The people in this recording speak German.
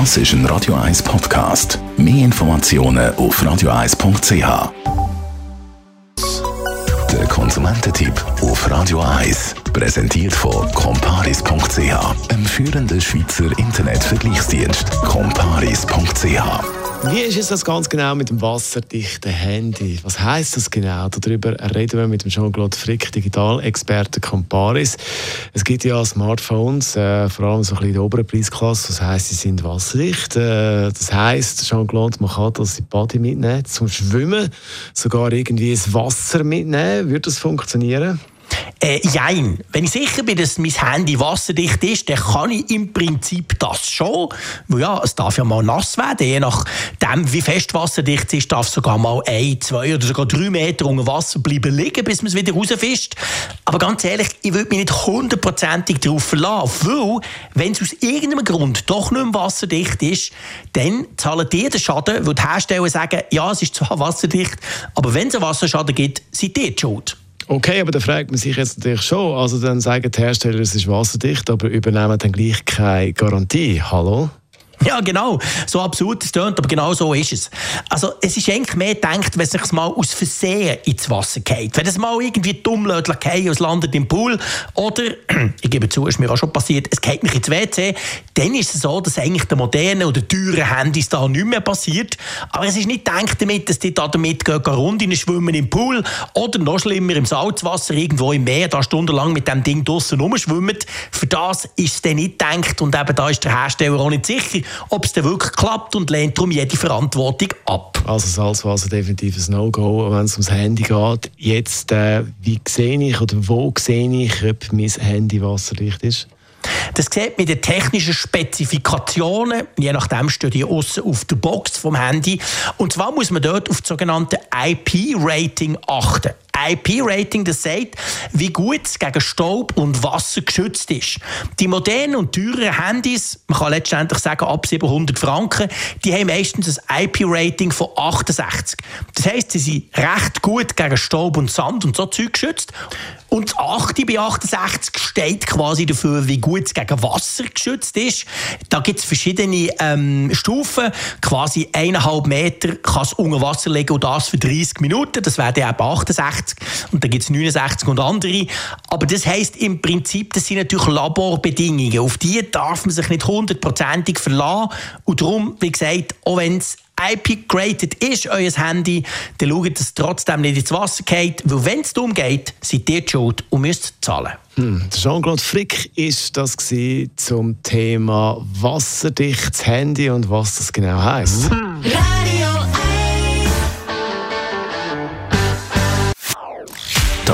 Das ist ein Radio 1 Podcast. Mehr Informationen auf radio1.ch. Der Konsumententipp auf Radio 1 präsentiert von comparis.ch, einem führenden Schweizer Internetvergleichsdienst. comparis.ch wie ist es das ganz genau mit dem wasserdichten Handy? Was heißt das genau? Darüber reden wir mit dem Jean-Claude Frick, Digitalexperte Comparis. Es gibt ja Smartphones, äh, vor allem so ein bisschen in der oberen Preisklasse. Das heißt, sie sind wasserdicht. Äh, das heißt, Jean-Claude, man kann das in Body mitnehmen zum Schwimmen, sogar irgendwie das Wasser mitnehmen. Würde das funktionieren? Äh, jein. Wenn ich sicher bin, dass mein Handy wasserdicht ist, dann kann ich im Prinzip das schon. Weil ja, es darf ja mal nass werden. Je nachdem, wie fest wasserdicht es ist, darf sogar mal ein, zwei oder sogar drei Meter unter Wasser bleiben liegen, bis man es wieder rausfischt. Aber ganz ehrlich, ich würde mich nicht hundertprozentig darauf verlassen. Weil, wenn es aus irgendeinem Grund doch nicht mehr wasserdicht ist, dann zahlen die den Schaden, weil die Hersteller sagen, ja, es ist zwar wasserdicht, aber wenn es einen Wasserschaden gibt, seid ihr die schuld. Okay, aber da fragt man sich jetzt natürlich schon. Also dann sagen die Hersteller, es ist wasserdicht, aber übernehmen dann gleich keine Garantie. Hallo? Ja, genau. So absurd es tönt, aber genau so ist es. Also, es ist eigentlich mehr gedacht, wenn es sich mal aus Versehen ins Wasser geht. Wenn es mal irgendwie dumm lässt, und es landet im Pool. Oder, ich gebe zu, es ist mir auch schon passiert, es geht mich ins WC. Dann ist es so, dass eigentlich den modernen oder teuren Handys da nicht mehr passiert. Aber es ist nicht gedacht damit, dass die da damit gehen, Runden schwimmen im Pool oder noch schlimmer im Salzwasser irgendwo im Meer, da stundenlang mit dem Ding draussen rumschwimmen. Für das ist es dann nicht gedacht und eben da ist der Hersteller auch nicht sicher ob es dann wirklich klappt und lehnt darum jede Verantwortung ab. Also Salzwasser definitiv ein No-Go, wenn es ums Handy geht. Jetzt, äh, wie sehe ich oder wo sehe ich, ob mein Handy wasserdicht ist? Das sieht mit den technischen Spezifikationen, je nachdem steht die außen auf der Box vom Handy. Und zwar muss man dort auf das sogenannte IP-Rating achten. IP-Rating, das sagt, wie gut es gegen Staub und Wasser geschützt ist. Die modernen und teuren Handys, man kann letztendlich sagen ab 700 Franken, die haben meistens ein IP-Rating von 68. Das heißt, sie sind recht gut gegen Staub und Sand und so Zeug geschützt. Und das 8 bei 68 steht quasi dafür, wie gut es gegen Wasser geschützt ist. Da gibt es verschiedene ähm, Stufen. Quasi eineinhalb Meter kann es unter Wasser legen und das für 30 Minuten. Das wäre dann eben 68. Und dann gibt es 69 und andere. Aber das heisst im Prinzip, das sind natürlich Laborbedingungen. Auf die darf man sich nicht hundertprozentig verlassen. Und darum, wie gesagt, auch wenn es IP-graded ist euer Handy, dann schaut, dass es trotzdem nicht ins Wasser geht, weil wenn es darum geht, seid ihr die schuld und müsst zahlen. Hm. Jean-Claude Frick ist das zum Thema wasserdichtes Handy und was das genau heisst. Hm.